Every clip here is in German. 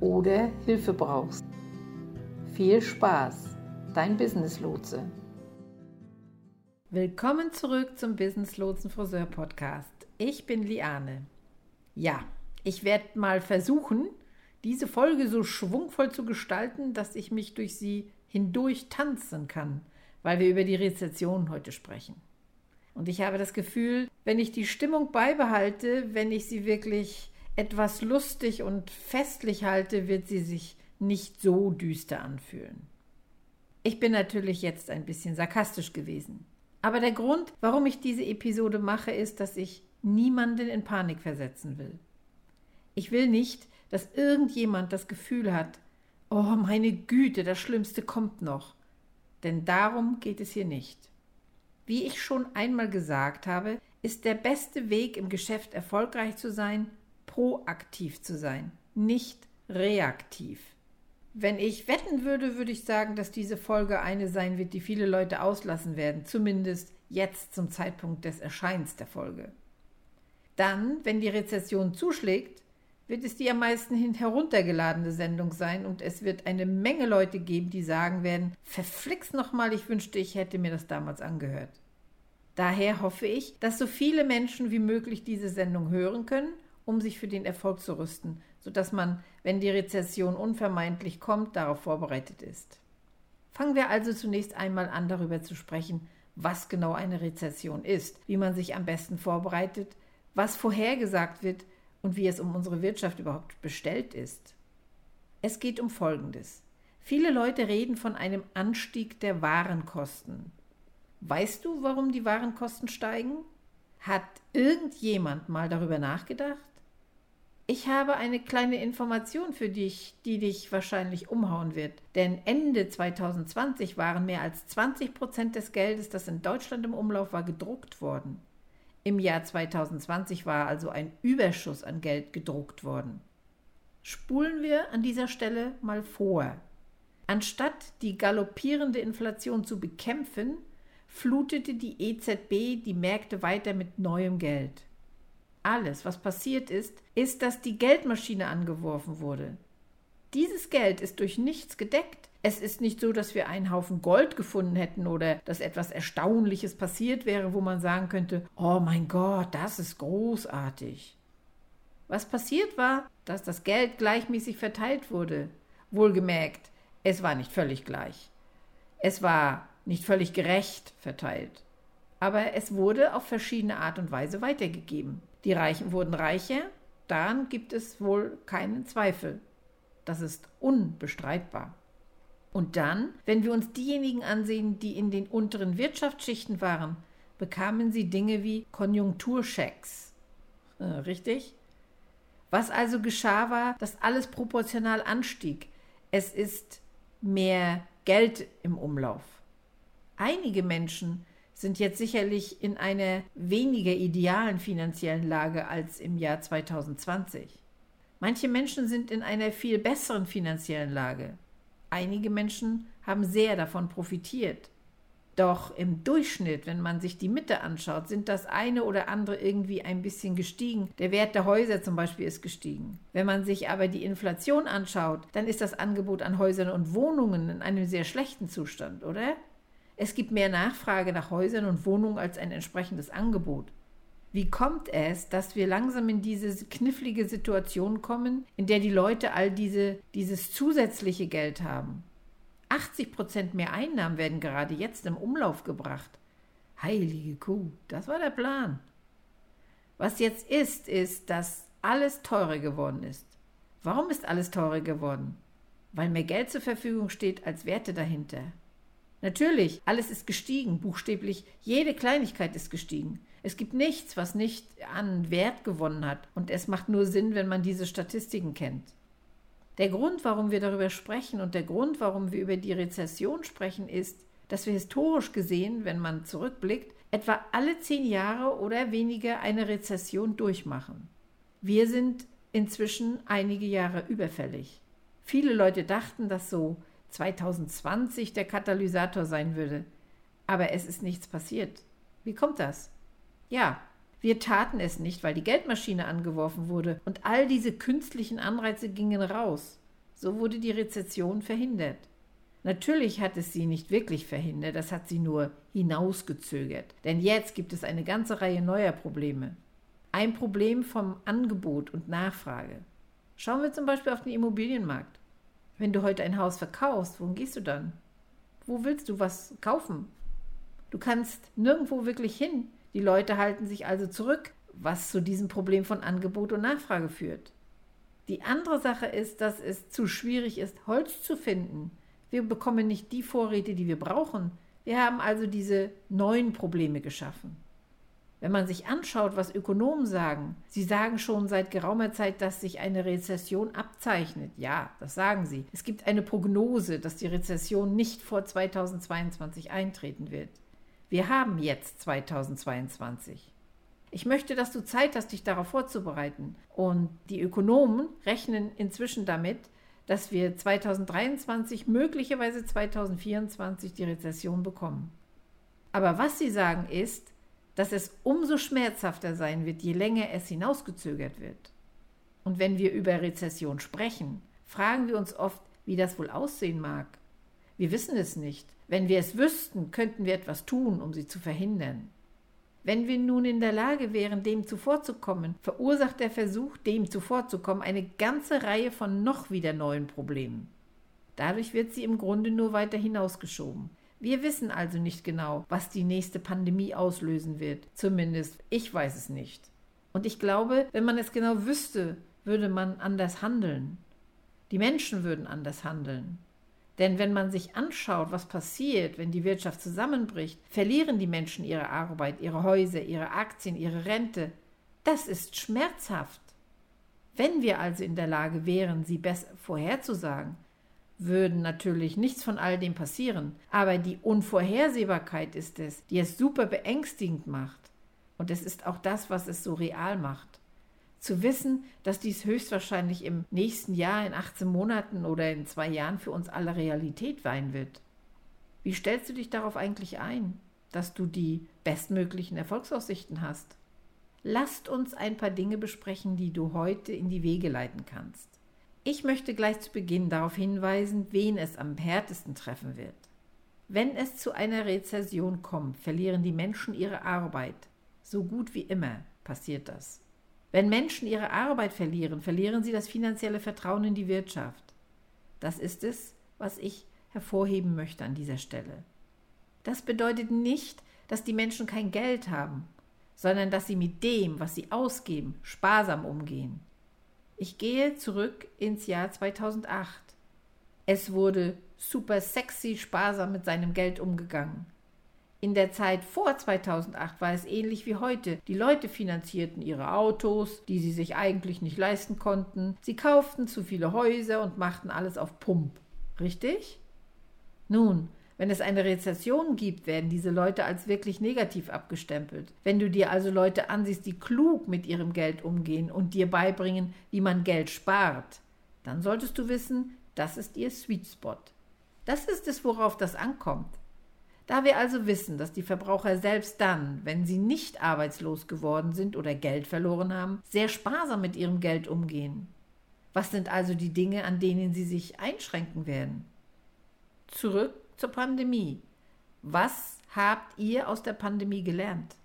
oder Hilfe brauchst. Viel Spaß, dein Business Lotse. Willkommen zurück zum Business Lotsen Friseur Podcast. Ich bin Liane. Ja, ich werde mal versuchen, diese Folge so schwungvoll zu gestalten, dass ich mich durch sie hindurch tanzen kann, weil wir über die Rezession heute sprechen. Und ich habe das Gefühl, wenn ich die Stimmung beibehalte, wenn ich sie wirklich etwas lustig und festlich halte, wird sie sich nicht so düster anfühlen. Ich bin natürlich jetzt ein bisschen sarkastisch gewesen. Aber der Grund, warum ich diese Episode mache, ist, dass ich niemanden in Panik versetzen will. Ich will nicht, dass irgendjemand das Gefühl hat, oh meine Güte, das Schlimmste kommt noch. Denn darum geht es hier nicht. Wie ich schon einmal gesagt habe, ist der beste Weg im Geschäft erfolgreich zu sein, proaktiv zu sein, nicht reaktiv. Wenn ich wetten würde, würde ich sagen, dass diese Folge eine sein wird, die viele Leute auslassen werden, zumindest jetzt zum Zeitpunkt des Erscheins der Folge. Dann, wenn die Rezession zuschlägt, wird es die am meisten hin heruntergeladene Sendung sein und es wird eine Menge Leute geben, die sagen werden, verflixt nochmal, ich wünschte, ich hätte mir das damals angehört. Daher hoffe ich, dass so viele Menschen wie möglich diese Sendung hören können um sich für den Erfolg zu rüsten, sodass man, wenn die Rezession unvermeidlich kommt, darauf vorbereitet ist. Fangen wir also zunächst einmal an, darüber zu sprechen, was genau eine Rezession ist, wie man sich am besten vorbereitet, was vorhergesagt wird und wie es um unsere Wirtschaft überhaupt bestellt ist. Es geht um Folgendes. Viele Leute reden von einem Anstieg der Warenkosten. Weißt du, warum die Warenkosten steigen? Hat irgendjemand mal darüber nachgedacht? Ich habe eine kleine Information für dich, die dich wahrscheinlich umhauen wird. Denn Ende 2020 waren mehr als 20 Prozent des Geldes, das in Deutschland im Umlauf war, gedruckt worden. Im Jahr 2020 war also ein Überschuss an Geld gedruckt worden. Spulen wir an dieser Stelle mal vor. Anstatt die galoppierende Inflation zu bekämpfen, flutete die EZB die Märkte weiter mit neuem Geld alles, was passiert ist, ist, dass die Geldmaschine angeworfen wurde. Dieses Geld ist durch nichts gedeckt. Es ist nicht so, dass wir einen Haufen Gold gefunden hätten oder dass etwas Erstaunliches passiert wäre, wo man sagen könnte, oh mein Gott, das ist großartig. Was passiert war, dass das Geld gleichmäßig verteilt wurde. Wohlgemerkt, es war nicht völlig gleich. Es war nicht völlig gerecht verteilt. Aber es wurde auf verschiedene Art und Weise weitergegeben. Die Reichen wurden reicher, daran gibt es wohl keinen Zweifel. Das ist unbestreitbar. Und dann, wenn wir uns diejenigen ansehen, die in den unteren Wirtschaftsschichten waren, bekamen sie Dinge wie Konjunkturschecks. Äh, richtig? Was also geschah war, dass alles proportional anstieg. Es ist mehr Geld im Umlauf. Einige Menschen sind jetzt sicherlich in einer weniger idealen finanziellen Lage als im Jahr 2020. Manche Menschen sind in einer viel besseren finanziellen Lage. Einige Menschen haben sehr davon profitiert. Doch im Durchschnitt, wenn man sich die Mitte anschaut, sind das eine oder andere irgendwie ein bisschen gestiegen. Der Wert der Häuser zum Beispiel ist gestiegen. Wenn man sich aber die Inflation anschaut, dann ist das Angebot an Häusern und Wohnungen in einem sehr schlechten Zustand, oder? Es gibt mehr Nachfrage nach Häusern und Wohnungen als ein entsprechendes Angebot. Wie kommt es, dass wir langsam in diese knifflige Situation kommen, in der die Leute all diese, dieses zusätzliche Geld haben? 80 Prozent mehr Einnahmen werden gerade jetzt im Umlauf gebracht. Heilige Kuh, das war der Plan. Was jetzt ist, ist, dass alles teurer geworden ist. Warum ist alles teurer geworden? Weil mehr Geld zur Verfügung steht als Werte dahinter. Natürlich, alles ist gestiegen, buchstäblich jede Kleinigkeit ist gestiegen. Es gibt nichts, was nicht an Wert gewonnen hat, und es macht nur Sinn, wenn man diese Statistiken kennt. Der Grund, warum wir darüber sprechen und der Grund, warum wir über die Rezession sprechen, ist, dass wir historisch gesehen, wenn man zurückblickt, etwa alle zehn Jahre oder weniger eine Rezession durchmachen. Wir sind inzwischen einige Jahre überfällig. Viele Leute dachten, dass so 2020 der Katalysator sein würde, aber es ist nichts passiert. Wie kommt das? Ja, wir taten es nicht, weil die Geldmaschine angeworfen wurde und all diese künstlichen Anreize gingen raus. So wurde die Rezession verhindert. Natürlich hat es sie nicht wirklich verhindert, das hat sie nur hinausgezögert. Denn jetzt gibt es eine ganze Reihe neuer Probleme. Ein Problem vom Angebot und Nachfrage. Schauen wir zum Beispiel auf den Immobilienmarkt. Wenn du heute ein Haus verkaufst, wohin gehst du dann? Wo willst du was kaufen? Du kannst nirgendwo wirklich hin. Die Leute halten sich also zurück, was zu diesem Problem von Angebot und Nachfrage führt. Die andere Sache ist, dass es zu schwierig ist, Holz zu finden. Wir bekommen nicht die Vorräte, die wir brauchen. Wir haben also diese neuen Probleme geschaffen. Wenn man sich anschaut, was Ökonomen sagen, sie sagen schon seit geraumer Zeit, dass sich eine Rezession abzeichnet. Ja, das sagen sie. Es gibt eine Prognose, dass die Rezession nicht vor 2022 eintreten wird. Wir haben jetzt 2022. Ich möchte, dass du Zeit hast, dich darauf vorzubereiten. Und die Ökonomen rechnen inzwischen damit, dass wir 2023, möglicherweise 2024 die Rezession bekommen. Aber was sie sagen ist, dass es umso schmerzhafter sein wird, je länger es hinausgezögert wird. Und wenn wir über Rezession sprechen, fragen wir uns oft, wie das wohl aussehen mag. Wir wissen es nicht. Wenn wir es wüssten, könnten wir etwas tun, um sie zu verhindern. Wenn wir nun in der Lage wären, dem zuvorzukommen, verursacht der Versuch, dem zuvorzukommen, eine ganze Reihe von noch wieder neuen Problemen. Dadurch wird sie im Grunde nur weiter hinausgeschoben. Wir wissen also nicht genau, was die nächste Pandemie auslösen wird. Zumindest ich weiß es nicht. Und ich glaube, wenn man es genau wüsste, würde man anders handeln. Die Menschen würden anders handeln. Denn wenn man sich anschaut, was passiert, wenn die Wirtschaft zusammenbricht, verlieren die Menschen ihre Arbeit, ihre Häuser, ihre Aktien, ihre Rente. Das ist schmerzhaft. Wenn wir also in der Lage wären, sie besser vorherzusagen, würden natürlich nichts von all dem passieren. Aber die Unvorhersehbarkeit ist es, die es super beängstigend macht. Und es ist auch das, was es so real macht zu wissen, dass dies höchstwahrscheinlich im nächsten Jahr, in 18 Monaten oder in zwei Jahren für uns alle Realität sein wird. Wie stellst du dich darauf eigentlich ein, dass du die bestmöglichen Erfolgsaussichten hast? Lasst uns ein paar Dinge besprechen, die du heute in die Wege leiten kannst. Ich möchte gleich zu Beginn darauf hinweisen, wen es am härtesten treffen wird. Wenn es zu einer Rezession kommt, verlieren die Menschen ihre Arbeit. So gut wie immer passiert das. Wenn Menschen ihre Arbeit verlieren, verlieren sie das finanzielle Vertrauen in die Wirtschaft. Das ist es, was ich hervorheben möchte an dieser Stelle. Das bedeutet nicht, dass die Menschen kein Geld haben, sondern dass sie mit dem, was sie ausgeben, sparsam umgehen. Ich gehe zurück ins Jahr 2008. Es wurde super sexy sparsam mit seinem Geld umgegangen. In der Zeit vor 2008 war es ähnlich wie heute. Die Leute finanzierten ihre Autos, die sie sich eigentlich nicht leisten konnten. Sie kauften zu viele Häuser und machten alles auf Pump. Richtig? Nun, wenn es eine Rezession gibt, werden diese Leute als wirklich negativ abgestempelt. Wenn du dir also Leute ansiehst, die klug mit ihrem Geld umgehen und dir beibringen, wie man Geld spart, dann solltest du wissen, das ist ihr Sweet Spot. Das ist es, worauf das ankommt. Da wir also wissen, dass die Verbraucher selbst dann, wenn sie nicht arbeitslos geworden sind oder Geld verloren haben, sehr sparsam mit ihrem Geld umgehen. Was sind also die Dinge, an denen sie sich einschränken werden? Zurück zur Pandemie. Was habt ihr aus der Pandemie gelernt?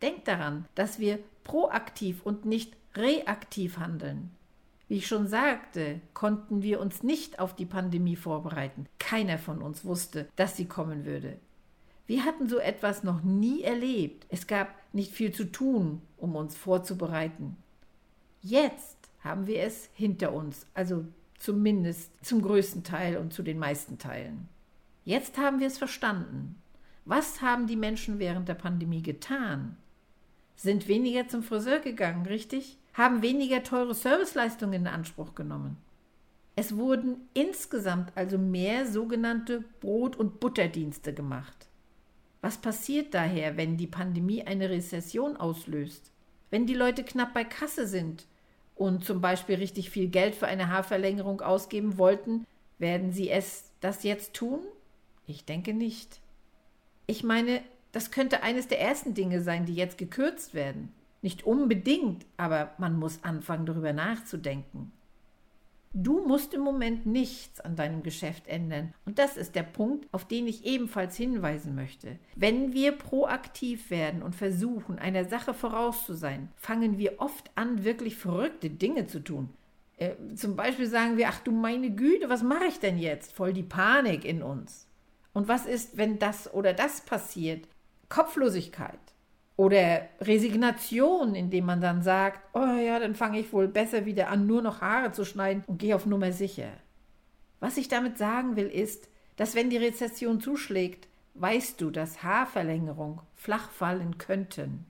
Denkt daran, dass wir proaktiv und nicht reaktiv handeln. Wie ich schon sagte, konnten wir uns nicht auf die Pandemie vorbereiten. Keiner von uns wusste, dass sie kommen würde. Wir hatten so etwas noch nie erlebt. Es gab nicht viel zu tun, um uns vorzubereiten. Jetzt haben wir es hinter uns, also zumindest zum größten Teil und zu den meisten Teilen. Jetzt haben wir es verstanden. Was haben die Menschen während der Pandemie getan? Sind weniger zum Friseur gegangen, richtig? Haben weniger teure Serviceleistungen in Anspruch genommen. Es wurden insgesamt also mehr sogenannte Brot- und Butterdienste gemacht. Was passiert daher, wenn die Pandemie eine Rezession auslöst? Wenn die Leute knapp bei Kasse sind und zum Beispiel richtig viel Geld für eine Haarverlängerung ausgeben wollten, werden sie es das jetzt tun? Ich denke nicht. Ich meine, das könnte eines der ersten Dinge sein, die jetzt gekürzt werden. Nicht unbedingt, aber man muss anfangen, darüber nachzudenken. Du musst im Moment nichts an deinem Geschäft ändern. Und das ist der Punkt, auf den ich ebenfalls hinweisen möchte. Wenn wir proaktiv werden und versuchen, einer Sache voraus zu sein, fangen wir oft an, wirklich verrückte Dinge zu tun. Äh, zum Beispiel sagen wir, ach du meine Güte, was mache ich denn jetzt? Voll die Panik in uns. Und was ist, wenn das oder das passiert? Kopflosigkeit oder Resignation, indem man dann sagt, oh ja, dann fange ich wohl besser wieder an, nur noch Haare zu schneiden und gehe auf Nummer sicher. Was ich damit sagen will, ist, dass wenn die Rezession zuschlägt, weißt du, dass Haarverlängerung flach fallen könnten.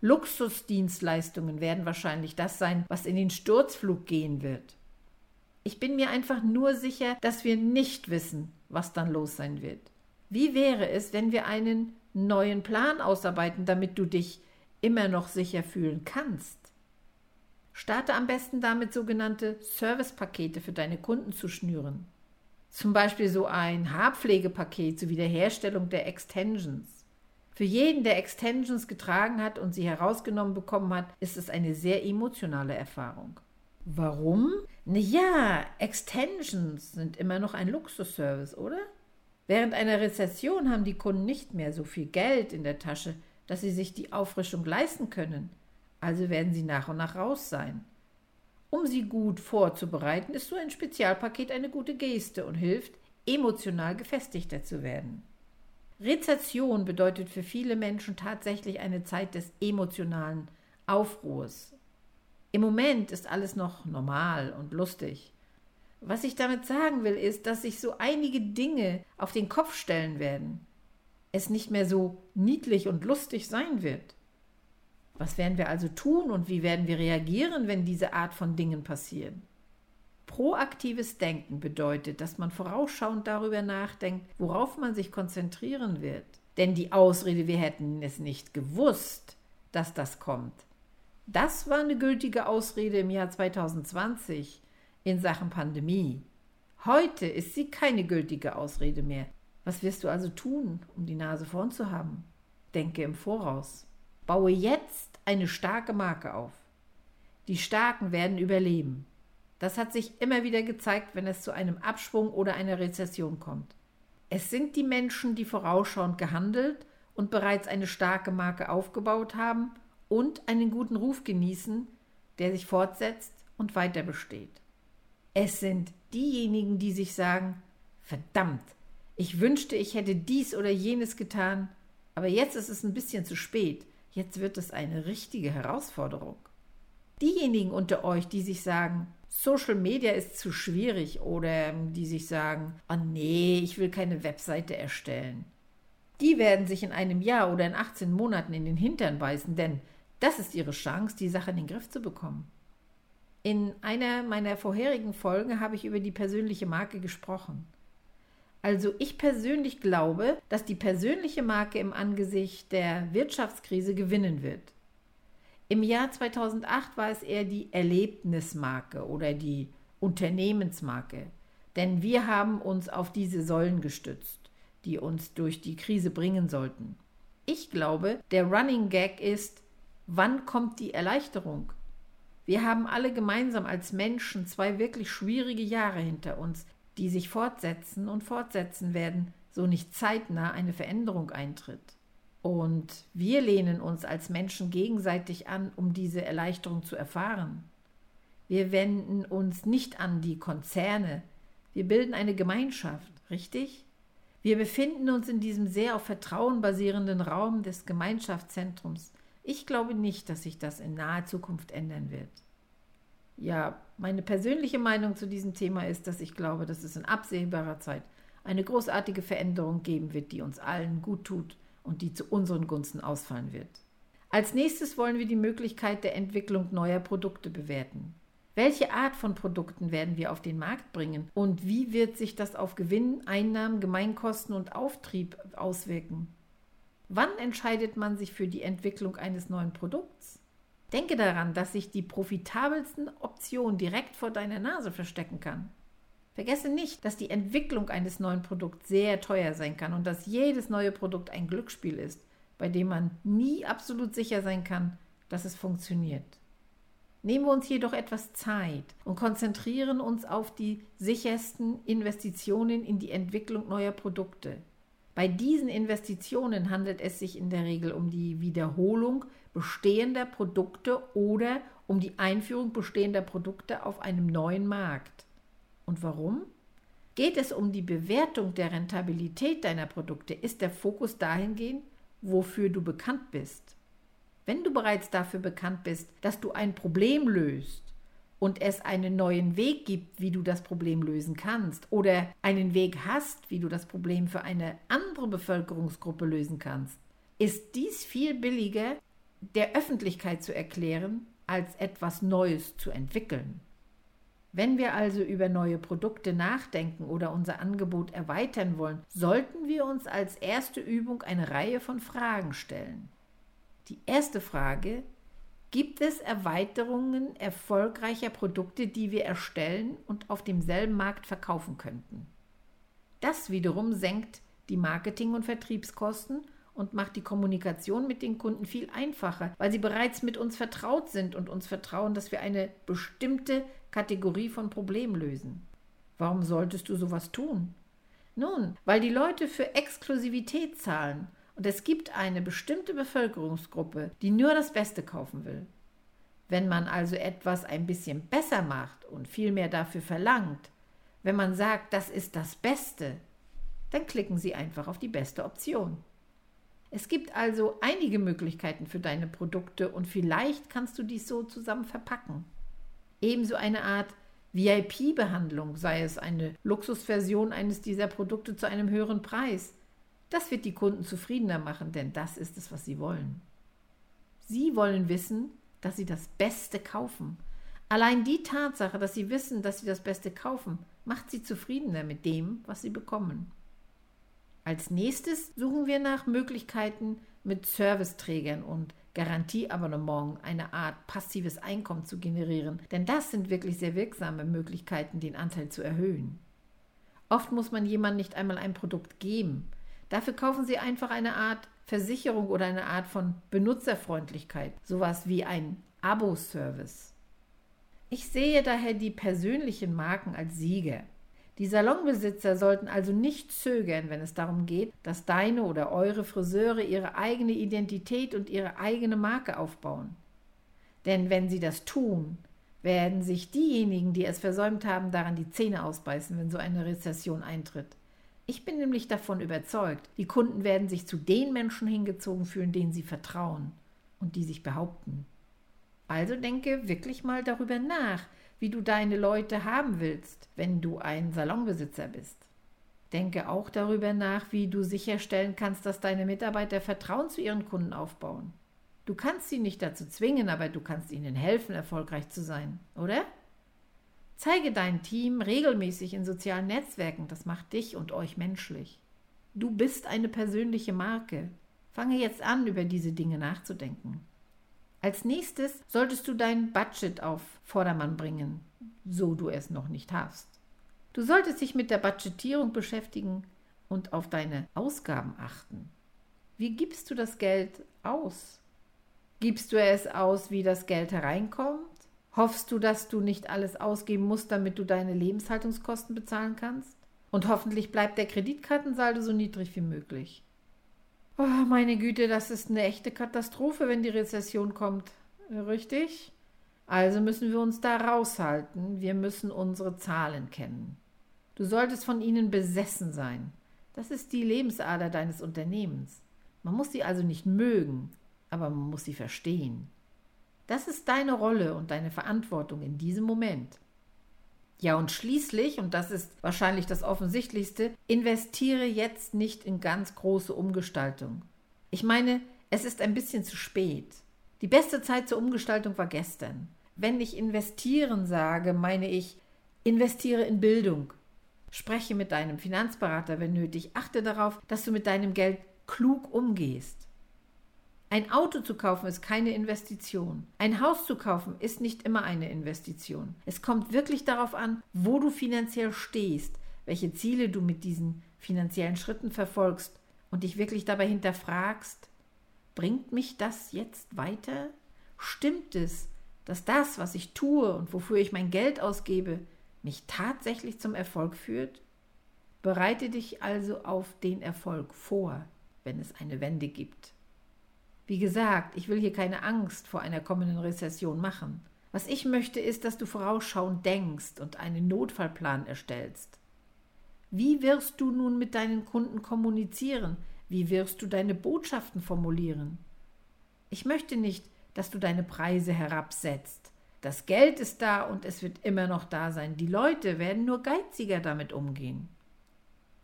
Luxusdienstleistungen werden wahrscheinlich das sein, was in den Sturzflug gehen wird. Ich bin mir einfach nur sicher, dass wir nicht wissen, was dann los sein wird. Wie wäre es, wenn wir einen neuen Plan ausarbeiten, damit du dich immer noch sicher fühlen kannst? Starte am besten damit, sogenannte Servicepakete für deine Kunden zu schnüren. Zum Beispiel so ein Haarpflegepaket zur Wiederherstellung der Extensions. Für jeden, der Extensions getragen hat und sie herausgenommen bekommen hat, ist es eine sehr emotionale Erfahrung. Warum? Ja, Extensions sind immer noch ein Luxusservice, oder? Während einer Rezession haben die Kunden nicht mehr so viel Geld in der Tasche, dass sie sich die Auffrischung leisten können. Also werden sie nach und nach raus sein. Um sie gut vorzubereiten, ist so ein Spezialpaket eine gute Geste und hilft, emotional gefestigter zu werden. Rezession bedeutet für viele Menschen tatsächlich eine Zeit des emotionalen Aufruhrs. Im Moment ist alles noch normal und lustig. Was ich damit sagen will, ist, dass sich so einige Dinge auf den Kopf stellen werden. Es nicht mehr so niedlich und lustig sein wird. Was werden wir also tun und wie werden wir reagieren, wenn diese Art von Dingen passieren? Proaktives Denken bedeutet, dass man vorausschauend darüber nachdenkt, worauf man sich konzentrieren wird. Denn die Ausrede, wir hätten es nicht gewusst, dass das kommt, das war eine gültige Ausrede im Jahr 2020 in Sachen Pandemie. Heute ist sie keine gültige Ausrede mehr. Was wirst du also tun, um die Nase vorn zu haben? Denke im Voraus. Baue jetzt eine starke Marke auf. Die Starken werden überleben. Das hat sich immer wieder gezeigt, wenn es zu einem Abschwung oder einer Rezession kommt. Es sind die Menschen, die vorausschauend gehandelt und bereits eine starke Marke aufgebaut haben und einen guten Ruf genießen, der sich fortsetzt und weiter besteht. Es sind diejenigen, die sich sagen, verdammt, ich wünschte, ich hätte dies oder jenes getan, aber jetzt ist es ein bisschen zu spät, jetzt wird es eine richtige Herausforderung. Diejenigen unter euch, die sich sagen, Social Media ist zu schwierig oder die sich sagen, oh nee, ich will keine Webseite erstellen. Die werden sich in einem Jahr oder in 18 Monaten in den Hintern beißen, denn das ist ihre Chance, die Sache in den Griff zu bekommen. In einer meiner vorherigen Folgen habe ich über die persönliche Marke gesprochen. Also ich persönlich glaube, dass die persönliche Marke im Angesicht der Wirtschaftskrise gewinnen wird. Im Jahr 2008 war es eher die Erlebnismarke oder die Unternehmensmarke, denn wir haben uns auf diese Säulen gestützt, die uns durch die Krise bringen sollten. Ich glaube, der Running Gag ist, wann kommt die Erleichterung? Wir haben alle gemeinsam als Menschen zwei wirklich schwierige Jahre hinter uns, die sich fortsetzen und fortsetzen werden, so nicht zeitnah eine Veränderung eintritt. Und wir lehnen uns als Menschen gegenseitig an, um diese Erleichterung zu erfahren. Wir wenden uns nicht an die Konzerne. Wir bilden eine Gemeinschaft, richtig? Wir befinden uns in diesem sehr auf Vertrauen basierenden Raum des Gemeinschaftszentrums. Ich glaube nicht, dass sich das in naher Zukunft ändern wird. Ja, meine persönliche Meinung zu diesem Thema ist, dass ich glaube, dass es in absehbarer Zeit eine großartige Veränderung geben wird, die uns allen gut tut und die zu unseren Gunsten ausfallen wird. Als nächstes wollen wir die Möglichkeit der Entwicklung neuer Produkte bewerten. Welche Art von Produkten werden wir auf den Markt bringen und wie wird sich das auf Gewinn, Einnahmen, Gemeinkosten und Auftrieb auswirken? Wann entscheidet man sich für die Entwicklung eines neuen Produkts? Denke daran, dass sich die profitabelsten Option direkt vor deiner Nase verstecken kann. Vergesse nicht, dass die Entwicklung eines neuen Produkts sehr teuer sein kann und dass jedes neue Produkt ein Glücksspiel ist, bei dem man nie absolut sicher sein kann, dass es funktioniert. Nehmen wir uns jedoch etwas Zeit und konzentrieren uns auf die sichersten Investitionen in die Entwicklung neuer Produkte. Bei diesen Investitionen handelt es sich in der Regel um die Wiederholung bestehender Produkte oder um die Einführung bestehender Produkte auf einem neuen Markt. Und warum? Geht es um die Bewertung der Rentabilität deiner Produkte, ist der Fokus dahingehend, wofür du bekannt bist. Wenn du bereits dafür bekannt bist, dass du ein Problem löst und es einen neuen Weg gibt, wie du das Problem lösen kannst, oder einen Weg hast, wie du das Problem für eine andere Bevölkerungsgruppe lösen kannst, ist dies viel billiger der Öffentlichkeit zu erklären, als etwas Neues zu entwickeln. Wenn wir also über neue Produkte nachdenken oder unser Angebot erweitern wollen, sollten wir uns als erste Übung eine Reihe von Fragen stellen. Die erste Frage, gibt es Erweiterungen erfolgreicher Produkte, die wir erstellen und auf demselben Markt verkaufen könnten? Das wiederum senkt die Marketing- und Vertriebskosten und macht die Kommunikation mit den Kunden viel einfacher, weil sie bereits mit uns vertraut sind und uns vertrauen, dass wir eine bestimmte Kategorie von Problemen lösen. Warum solltest du sowas tun? Nun, weil die Leute für Exklusivität zahlen und es gibt eine bestimmte Bevölkerungsgruppe, die nur das Beste kaufen will. Wenn man also etwas ein bisschen besser macht und viel mehr dafür verlangt, wenn man sagt, das ist das Beste, dann klicken Sie einfach auf die beste Option. Es gibt also einige Möglichkeiten für deine Produkte und vielleicht kannst du dies so zusammen verpacken. Ebenso eine Art VIP-Behandlung, sei es eine Luxusversion eines dieser Produkte zu einem höheren Preis das wird die Kunden zufriedener machen, denn das ist es, was sie wollen. Sie wollen wissen, dass sie das Beste kaufen. Allein die Tatsache, dass sie wissen, dass sie das Beste kaufen, macht sie zufriedener mit dem, was sie bekommen. Als nächstes suchen wir nach Möglichkeiten, mit Serviceträgern und Garantieabonnement eine Art passives Einkommen zu generieren, denn das sind wirklich sehr wirksame Möglichkeiten, den Anteil zu erhöhen. Oft muss man jemandem nicht einmal ein Produkt geben, Dafür kaufen Sie einfach eine Art Versicherung oder eine Art von Benutzerfreundlichkeit, sowas wie ein Abo-Service. Ich sehe daher die persönlichen Marken als Sieger. Die Salonbesitzer sollten also nicht zögern, wenn es darum geht, dass deine oder eure Friseure ihre eigene Identität und ihre eigene Marke aufbauen. Denn wenn sie das tun, werden sich diejenigen, die es versäumt haben, daran die Zähne ausbeißen, wenn so eine Rezession eintritt. Ich bin nämlich davon überzeugt, die Kunden werden sich zu den Menschen hingezogen fühlen, denen sie vertrauen und die sich behaupten. Also denke wirklich mal darüber nach, wie du deine Leute haben willst, wenn du ein Salonbesitzer bist. Denke auch darüber nach, wie du sicherstellen kannst, dass deine Mitarbeiter Vertrauen zu ihren Kunden aufbauen. Du kannst sie nicht dazu zwingen, aber du kannst ihnen helfen, erfolgreich zu sein, oder? Zeige dein Team regelmäßig in sozialen Netzwerken, das macht dich und euch menschlich. Du bist eine persönliche Marke. Fange jetzt an, über diese Dinge nachzudenken. Als nächstes solltest du dein Budget auf Vordermann bringen, so du es noch nicht hast. Du solltest dich mit der Budgetierung beschäftigen und auf deine Ausgaben achten. Wie gibst du das Geld aus? Gibst du es aus, wie das Geld hereinkommt? Hoffst du, dass du nicht alles ausgeben musst, damit du deine Lebenshaltungskosten bezahlen kannst? Und hoffentlich bleibt der Kreditkartensaldo so niedrig wie möglich. Oh, meine Güte, das ist eine echte Katastrophe, wenn die Rezession kommt. Richtig? Also müssen wir uns da raushalten. Wir müssen unsere Zahlen kennen. Du solltest von ihnen besessen sein. Das ist die Lebensader deines Unternehmens. Man muss sie also nicht mögen, aber man muss sie verstehen. Das ist deine Rolle und deine Verantwortung in diesem Moment. Ja, und schließlich, und das ist wahrscheinlich das Offensichtlichste, investiere jetzt nicht in ganz große Umgestaltung. Ich meine, es ist ein bisschen zu spät. Die beste Zeit zur Umgestaltung war gestern. Wenn ich investieren sage, meine ich, investiere in Bildung. Spreche mit deinem Finanzberater, wenn nötig. Achte darauf, dass du mit deinem Geld klug umgehst. Ein Auto zu kaufen ist keine Investition. Ein Haus zu kaufen ist nicht immer eine Investition. Es kommt wirklich darauf an, wo du finanziell stehst, welche Ziele du mit diesen finanziellen Schritten verfolgst und dich wirklich dabei hinterfragst, bringt mich das jetzt weiter? Stimmt es, dass das, was ich tue und wofür ich mein Geld ausgebe, mich tatsächlich zum Erfolg führt? Bereite dich also auf den Erfolg vor, wenn es eine Wende gibt. Wie gesagt, ich will hier keine Angst vor einer kommenden Rezession machen. Was ich möchte, ist, dass du vorausschauend denkst und einen Notfallplan erstellst. Wie wirst du nun mit deinen Kunden kommunizieren? Wie wirst du deine Botschaften formulieren? Ich möchte nicht, dass du deine Preise herabsetzt. Das Geld ist da und es wird immer noch da sein. Die Leute werden nur geiziger damit umgehen.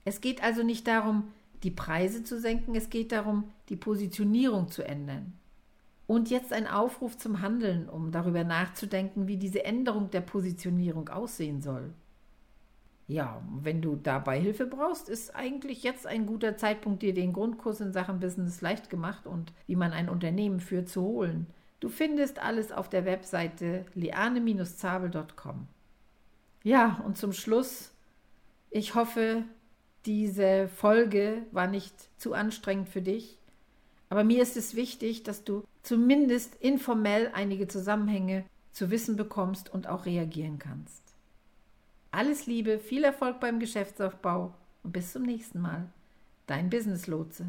Es geht also nicht darum, die Preise zu senken, es geht darum, die Positionierung zu ändern. Und jetzt ein Aufruf zum Handeln, um darüber nachzudenken, wie diese Änderung der Positionierung aussehen soll. Ja, wenn du dabei Hilfe brauchst, ist eigentlich jetzt ein guter Zeitpunkt, dir den Grundkurs in Sachen Business leicht gemacht und wie man ein Unternehmen führt zu holen. Du findest alles auf der Webseite liane-zabel.com. Ja, und zum Schluss, ich hoffe, diese Folge war nicht zu anstrengend für dich. Aber mir ist es wichtig, dass du zumindest informell einige Zusammenhänge zu wissen bekommst und auch reagieren kannst. Alles Liebe, viel Erfolg beim Geschäftsaufbau und bis zum nächsten Mal. Dein Business Lotse.